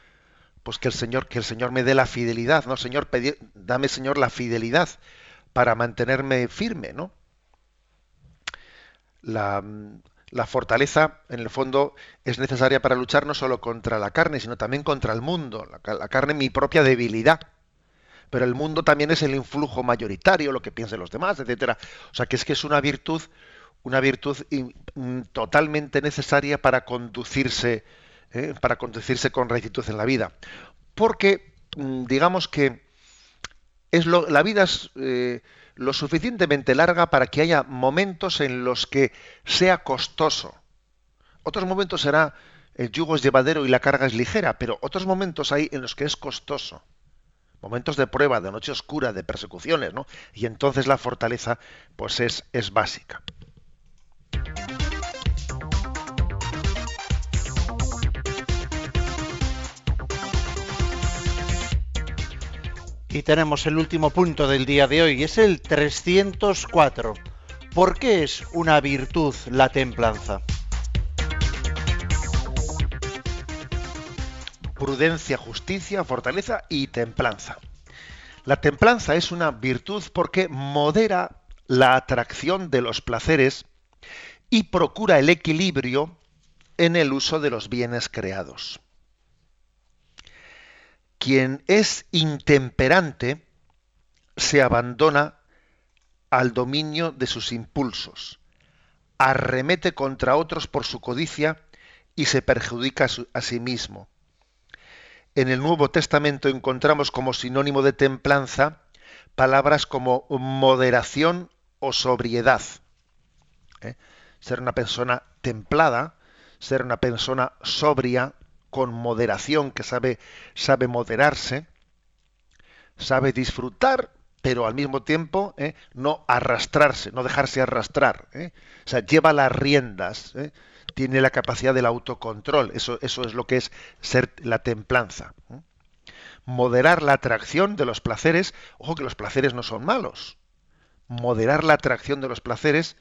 pues que el Señor, que el Señor me dé la fidelidad, ¿no? Señor, dame, Señor, la fidelidad para mantenerme firme, ¿no? La, fortaleza, en el fondo, es necesaria para luchar no solo contra la carne, sino también contra el mundo. La, la carne, mi propia debilidad. Pero el mundo también es el influjo mayoritario, lo que piensen los demás, etcétera. O sea, que es que es una virtud, una virtud mm, totalmente necesaria para conducirse ¿eh? para conducirse con rectitud en la vida. Porque, mm, digamos que es lo, la vida es eh, lo suficientemente larga para que haya momentos en los que sea costoso. Otros momentos será el yugo es llevadero y la carga es ligera, pero otros momentos hay en los que es costoso. Momentos de prueba, de noche oscura, de persecuciones, ¿no? Y entonces la fortaleza, pues es, es básica. Y tenemos el último punto del día de hoy, es el 304. ¿Por qué es una virtud la templanza? Prudencia, justicia, fortaleza y templanza. La templanza es una virtud porque modera la atracción de los placeres y procura el equilibrio en el uso de los bienes creados. Quien es intemperante se abandona al dominio de sus impulsos, arremete contra otros por su codicia y se perjudica a, sí mismo. En el Nuevo Testamento encontramos como sinónimo de templanza palabras como moderación o sobriedad. ¿Eh? Ser una persona templada, ser una persona sobria, con moderación, que sabe, moderarse, sabe disfrutar, pero al mismo tiempo ¿eh? no arrastrarse, no dejarse arrastrar. ¿eh? O sea, lleva las riendas. Tiene la capacidad del autocontrol. Eso, eso es lo que es ser la templanza. Moderar la atracción de los placeres, ojo que los placeres no son malos. Moderar la atracción de los placeres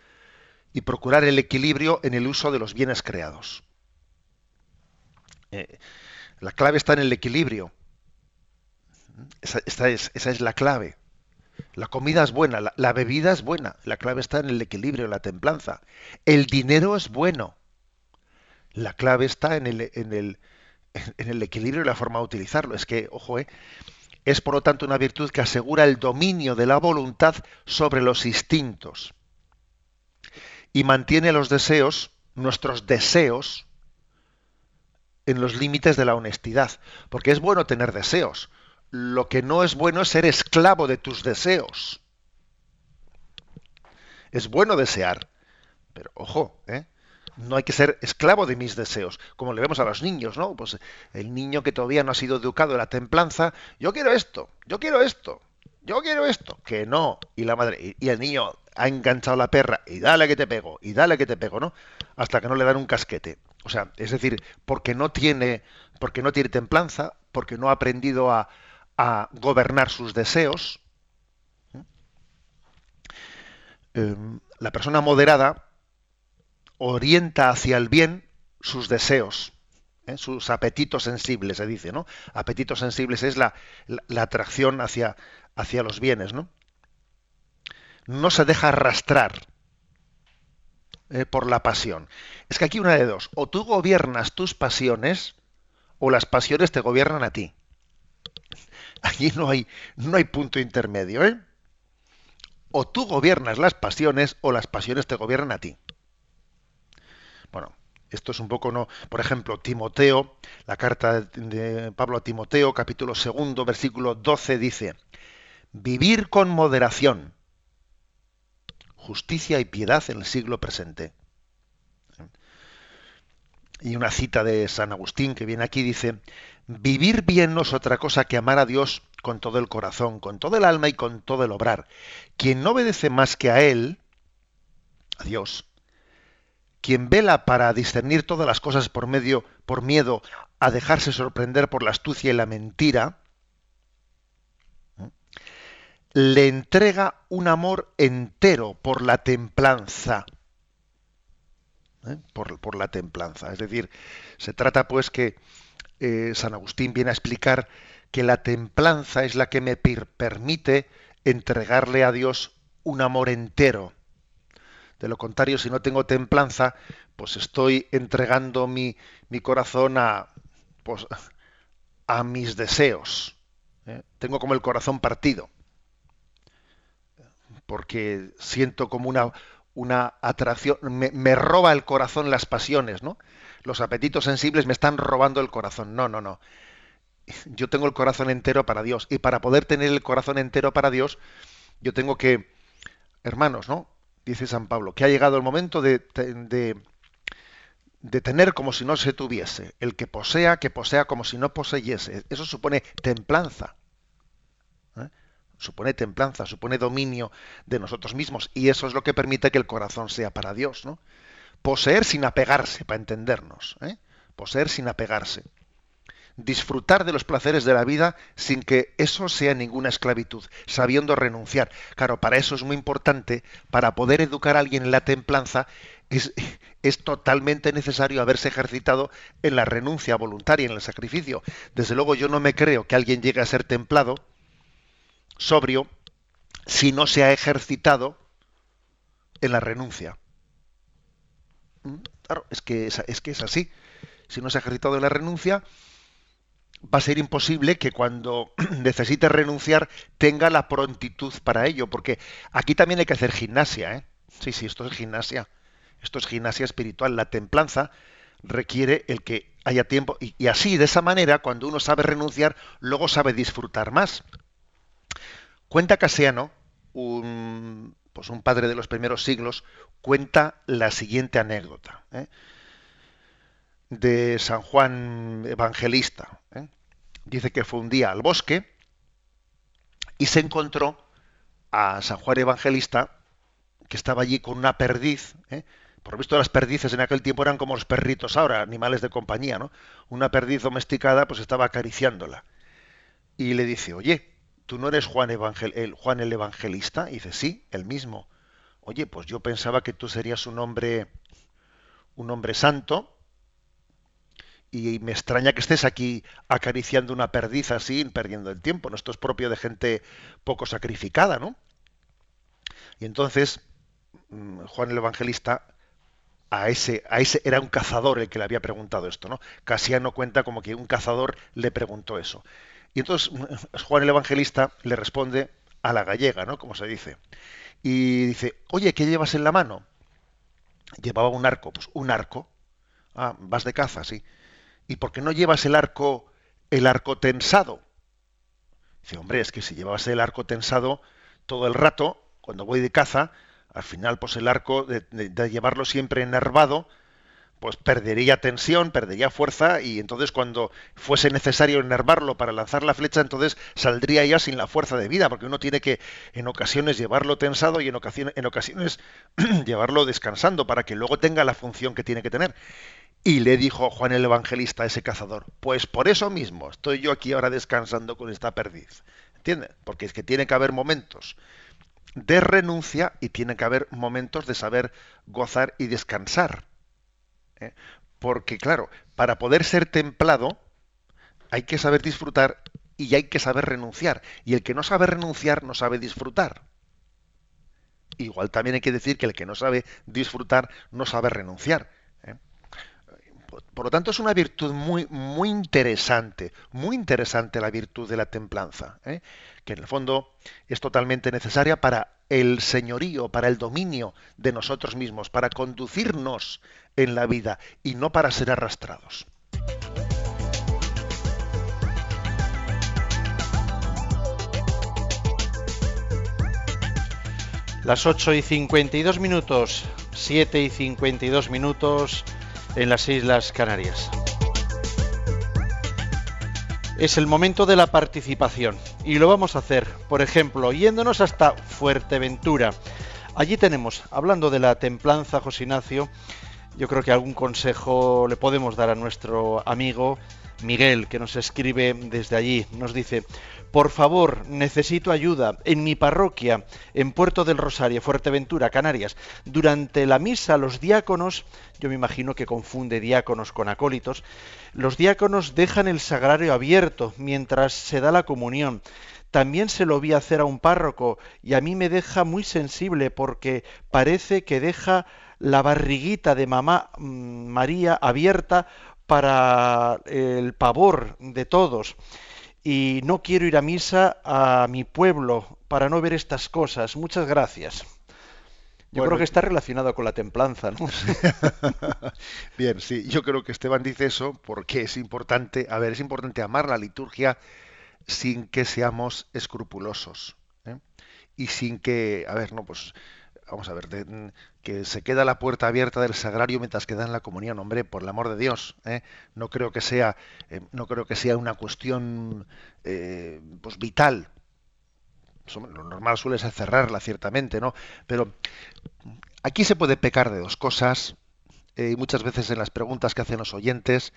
y procurar el equilibrio en el uso de los bienes creados. Eh, la clave está en el equilibrio. Esa, es, esa, es, la clave. La comida es buena, la, bebida es buena. La clave está en el equilibrio, la templanza. El dinero es bueno. La clave está en el, equilibrio y la forma de utilizarlo. Es que, ojo, eh, es por lo tanto una virtud que asegura el dominio de la voluntad sobre los instintos y mantiene los deseos, nuestros deseos, en los límites de la honestidad, porque es bueno tener deseos. Lo que no es bueno es ser esclavo de tus deseos. Es bueno desear, pero ojo, ¿eh? No hay que ser esclavo de mis deseos, como le vemos a los niños, ¿no? Pues el niño que todavía no ha sido educado en la templanza, yo quiero esto, yo quiero esto, yo quiero esto, que no, y la madre, y el niño ha enganchado la perra, y dale que te pego, y dale que te pego, ¿no? Hasta que no le dan un casquete. O sea, es decir, porque no tiene, porque no tiene templanza, porque no ha aprendido a, gobernar sus deseos. Em, la persona moderada orienta hacia el bien sus deseos, ¿eh? sus apetitos sensibles, se dice, ¿no? Apetitos sensibles es la, atracción hacia, hacia los bienes, ¿no? No se deja arrastrar eh, por la pasión. Es que aquí una de dos, o tú gobiernas tus pasiones o las pasiones te gobiernan a ti. Aquí no hay, no hay punto intermedio, ¿eh? O tú gobiernas las pasiones o las pasiones te gobiernan a ti. Bueno, esto es un poco no, por ejemplo, Timoteo, la carta de Pablo a Timoteo, capítulo segundo, versículo 12 dice: Vivir con moderación, justicia y piedad en el siglo presente. Y una cita de San Agustín que viene aquí dice, vivir bien no es otra cosa que amar a Dios con todo el corazón, con todo el alma y con todo el obrar. Quien no obedece más que a Él, a Dios, quien vela para discernir todas las cosas por medio, por miedo a dejarse sorprender por la astucia y la mentira, le entrega un amor entero por la templanza. ¿eh? Por, la templanza. Es decir, se trata pues que eh, San Agustín viene a explicar que la templanza es la que me permite entregarle a Dios un amor entero. De lo contrario, si no tengo templanza, pues estoy entregando mi, corazón a, pues, a mis deseos. ¿eh? Tengo como el corazón partido porque siento como una, una atracción, me, me, roba el corazón las pasiones, ¿no? Los apetitos sensibles me están robando el corazón. No, no, no. Yo tengo el corazón entero para Dios. Y para poder tener el corazón entero para Dios, yo tengo que, hermanos, ¿no? Dice San Pablo, que ha llegado el momento de, tener como si no se tuviese. El que posea, que posea como si no poseyese. Eso supone templanza supone templanza, supone dominio de nosotros mismos y eso es lo que permite que el corazón sea para Dios, ¿no? Poseer sin apegarse, para entendernos, ¿eh? poseer sin apegarse. Disfrutar de los placeres de la vida sin que eso sea ninguna esclavitud, sabiendo renunciar. Claro, para eso es muy importante, para poder educar a alguien en la templanza, es, es totalmente necesario haberse ejercitado en la renuncia voluntaria, en el sacrificio. Desde luego yo no me creo que alguien llegue a ser templado, sobrio si no se ha ejercitado en la renuncia. ¿Mm? Claro, es que es, es que es así. Si no se ha ejercitado en la renuncia, va a ser imposible que cuando necesite renunciar tenga la prontitud para ello, porque aquí también hay que hacer gimnasia, ¿eh? Sí, sí, esto es gimnasia. Esto es gimnasia espiritual. La templanza requiere el que haya tiempo y, así, de esa manera, cuando uno sabe renunciar, luego sabe disfrutar más. Cuenta Casiano, un, pues un padre de los primeros siglos, cuenta la siguiente anécdota ¿eh? de San Juan Evangelista. Dice que fue un día al bosque y se encontró a San Juan Evangelista que estaba allí con una perdiz. ¿eh? Por visto las perdices en aquel tiempo eran como los perritos ahora, animales de compañía, ¿no? Una perdiz domesticada pues estaba acariciándola. Y le dice, oye, ¿tú no eres Juan, Evangel el, Juan el Evangelista? Y dice, sí, el mismo. Oye, pues yo pensaba que tú serías un hombre, un hombre santo, y me extraña que estés aquí acariciando una perdiz así, perdiendo el tiempo. ¿no? Esto es propio de gente poco sacrificada, ¿no? Y entonces, mm, Juan el Evangelista, a ese, a ese era un cazador el que le había preguntado esto, ¿no? Casiano cuenta como que un cazador le preguntó eso. Y entonces Juan el Evangelista le responde a la gallega, ¿no? Como se dice. Y dice, oye, ¿qué llevas en la mano? Llevaba un arco, pues un arco. Ah, vas de caza, sí. ¿Y por qué no llevas el arco, el arco tensado? Dice, hombre, es que si llevas el arco tensado todo el rato, cuando voy de caza, al final, pues el arco, de, llevarlo siempre enervado, pues perdería tensión, perdería fuerza y entonces cuando fuese necesario enervarlo para lanzar la flecha, entonces saldría ya sin la fuerza de vida, porque uno tiene que en ocasiones llevarlo tensado y en ocasiones llevarlo descansando para que luego tenga la función que tiene que tener. Y le dijo Juan el Evangelista a ese cazador, pues por eso mismo estoy yo aquí ahora descansando con esta perdiz. ¿Entiende? Porque es que tiene que haber momentos de renuncia y tiene que haber momentos de saber gozar y descansar. ¿eh? Porque, claro, para poder ser templado hay que saber disfrutar y hay que saber renunciar. Y el que no sabe renunciar no sabe disfrutar. igual también hay que decir que el que no sabe disfrutar no sabe renunciar. Por, por lo tanto, es una virtud muy, muy interesante, muy interesante la virtud de la templanza, ¿eh? que en el fondo es totalmente necesaria para el señorío, para el dominio de nosotros mismos, para conducirnos en la vida y no para ser arrastrados. Las 8 y 52 minutos, 7 y 52 minutos en las Islas Canarias. Es el momento de la participación y lo vamos a hacer, por ejemplo, yéndonos hasta Fuerteventura. Allí tenemos, hablando de la templanza, José Ignacio, yo creo que algún consejo le podemos dar a nuestro amigo Miguel, que nos escribe desde allí. Nos dice, por favor, necesito ayuda. En mi parroquia, en Puerto del Rosario, Fuerteventura, Canarias, durante la misa los diáconos, yo me imagino que confunde diáconos con acólitos, los diáconos dejan el sagrario abierto mientras se da la comunión. También se lo vi hacer a un párroco y a mí me deja muy sensible porque parece que deja la barriguita de mamá mm, María abierta para el pavor de todos. Y no quiero ir a misa a mi pueblo para no ver estas cosas. Muchas gracias. Yo Bueno, creo que está relacionado con la templanza, ¿no? Bien, sí, yo creo que Esteban dice eso porque es importante, a ver, es importante amar la liturgia sin que seamos escrupulosos ¿eh? y sin que, a ver, no, pues vamos a ver, de- que se queda la puerta abierta del sagrario mientras queda en la comunión, hombre, por el amor de Dios, ¿eh? no creo que sea, eh, no creo que sea una cuestión, eh, pues vital. Lo normal suele ser cerrarla, ciertamente, ¿no? Pero aquí se puede pecar de dos cosas, eh, y muchas veces en las preguntas que hacen los oyentes,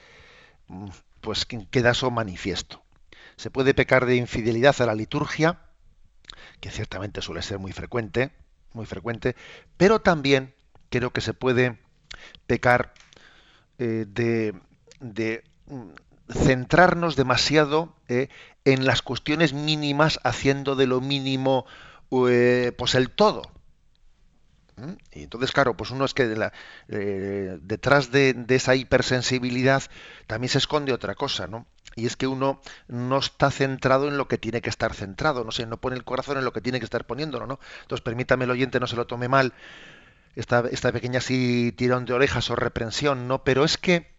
mm, pues que- queda eso manifiesto. Se puede pecar de infidelidad a la liturgia, que ciertamente suele ser muy frecuente, muy frecuente, pero también creo que se puede pecar eh, de, de, mm, centrarnos demasiado eh, en las cuestiones mínimas, haciendo de lo mínimo eh, pues el todo. Y entonces, claro, pues uno es que de la- eh, detrás de, de esa hipersensibilidad también se esconde otra cosa, ¿no? Y es que uno no está centrado en lo que tiene que estar centrado, no sé, no pone el corazón en lo que tiene que estar poniéndolo, ¿no? Entonces, permítame el oyente, no se lo tome mal, esta, esta pequeña así tirón de orejas o reprensión, ¿no? Pero es que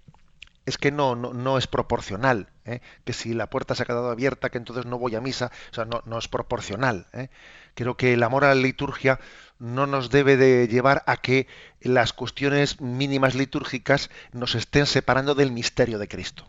es que no, no, no es proporcional, ¿eh? que si la puerta se ha quedado abierta, que entonces no voy a misa, o sea, no, no es proporcional. ¿eh? Creo que el amor a la liturgia no nos debe de llevar a que las cuestiones mínimas litúrgicas nos estén separando del misterio de Cristo.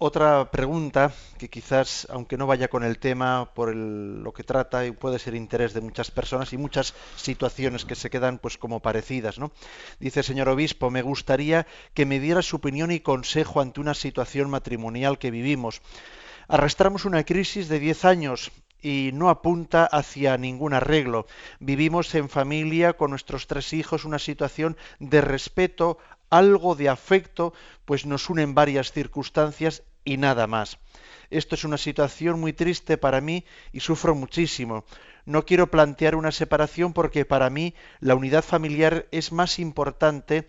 Otra pregunta que quizás, aunque no vaya con el tema, por lo que trata, y puede ser interés de muchas personas y muchas situaciones que se quedan pues como parecidas, ¿no? Dice, señor obispo, me gustaría que me diera su opinión y consejo ante una situación matrimonial que vivimos. Arrastramos una crisis de 10 años y no apunta hacia ningún arreglo. Vivimos en familia con nuestros tres hijos una situación de respeto, algo de afecto, pues nos unen varias circunstancias y nada más. Esto es una situación muy triste para mí y sufro muchísimo. No quiero plantear una separación porque para mí la unidad familiar es más importante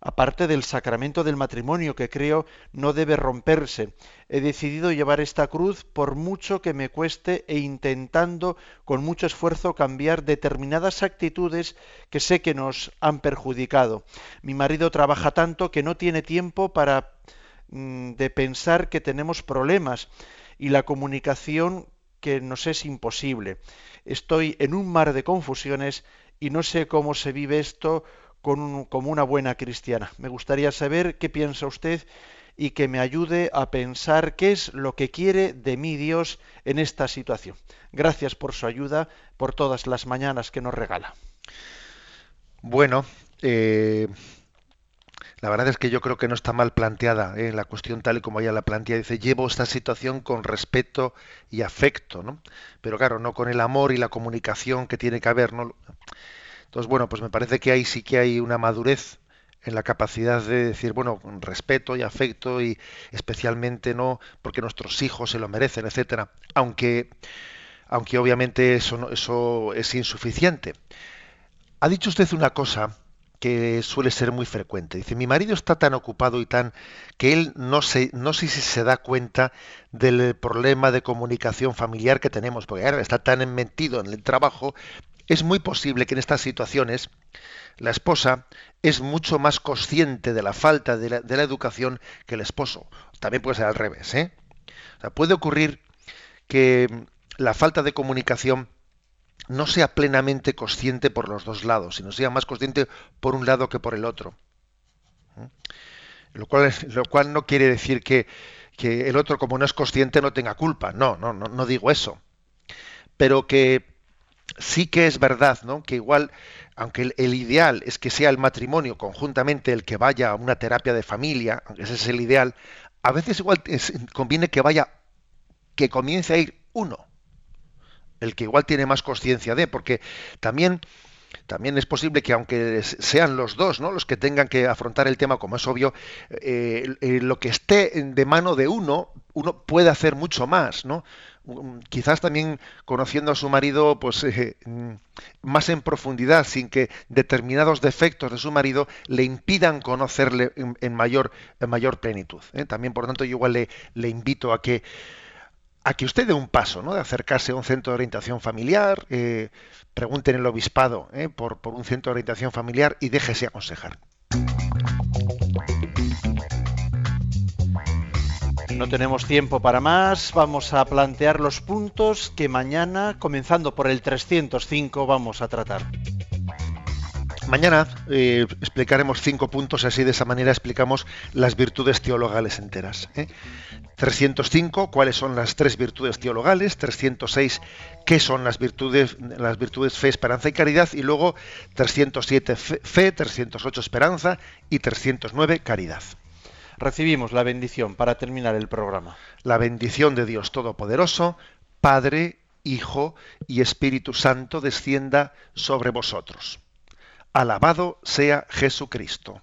aparte del sacramento del matrimonio que creo no debe romperse. He decidido llevar esta cruz por mucho que me cueste e intentando con mucho esfuerzo cambiar determinadas actitudes que sé que nos han perjudicado. Mi marido trabaja tanto que no tiene tiempo para mm, de pensar que tenemos problemas y la comunicación que nos es imposible. Estoy en un mar de confusiones y no sé cómo se vive esto con como una buena cristiana. Me gustaría saber qué piensa usted y que me ayude a pensar qué es lo que quiere de mí Dios en esta situación. Gracias por su ayuda, por todas las mañanas que nos regala. Bueno, eh, la verdad es que yo creo que no está mal planteada ¿eh? la cuestión tal y como ella la plantea. Dice, llevo esta situación con respeto y afecto, ¿no? Pero claro, no con el amor y la comunicación que tiene que haber, ¿no? Entonces, bueno, pues me parece que ahí sí que hay una madurez en la capacidad de decir, bueno, respeto y afecto y especialmente no porque nuestros hijos se lo merecen, etcétera. Aunque aunque obviamente eso, no- eso es insuficiente. Ha dicho usted una cosa que suele ser muy frecuente. Dice, mi marido está tan ocupado y tan que él no no sé si se da cuenta del problema de comunicación familiar que tenemos, porque ahora está tan metido en el trabajo. Es muy posible que en estas situaciones la esposa es mucho más consciente de la falta de la, educación que el esposo. También puede ser al revés. ¿eh? O sea, puede ocurrir que la falta de comunicación no sea plenamente consciente por los dos lados, sino sea más consciente por un lado que por el otro. ¿Mm? Lo cual, no quiere decir que, el otro, como no es consciente, no tenga culpa. No, no, no digo eso. Pero que sí que es verdad, ¿no? Que igual, aunque el, ideal es que sea el matrimonio conjuntamente el que vaya a una terapia de familia, aunque ese es el ideal, a veces igual conviene que vaya, que comience a ir uno el que igual tiene más conciencia de, porque también también es posible que aunque sean los dos ¿no? los que tengan que afrontar el tema, como es obvio, eh, eh, lo que esté de mano de uno, uno puede hacer mucho más, ¿no? Um, Quizás también conociendo a su marido, pues eh, mm, más en profundidad, sin que determinados defectos de su marido le impidan conocerle en, mayor en mayor plenitud. ¿eh? También, por tanto, yo igual le, le invito a que a que usted dé un paso, ¿no? De acercarse a un centro de orientación familiar, eh, pregunte en el obispado ¿eh? por, por un centro de orientación familiar y déjese aconsejar. No tenemos tiempo para más, vamos a plantear los puntos que mañana, comenzando por el 305, vamos a tratar. Mañana eh, explicaremos cinco puntos así de esa manera explicamos las virtudes teologales enteras. ¿eh? 305, cuáles son las tres virtudes teologales, 306, qué son las virtudes, las virtudes fe, esperanza y caridad, y luego 307 fe, fe, 308 esperanza y 309 caridad. Recibimos la bendición para terminar el programa. La bendición de Dios Todopoderoso, Padre, Hijo y Espíritu Santo descienda sobre vosotros. Alabado sea Jesucristo.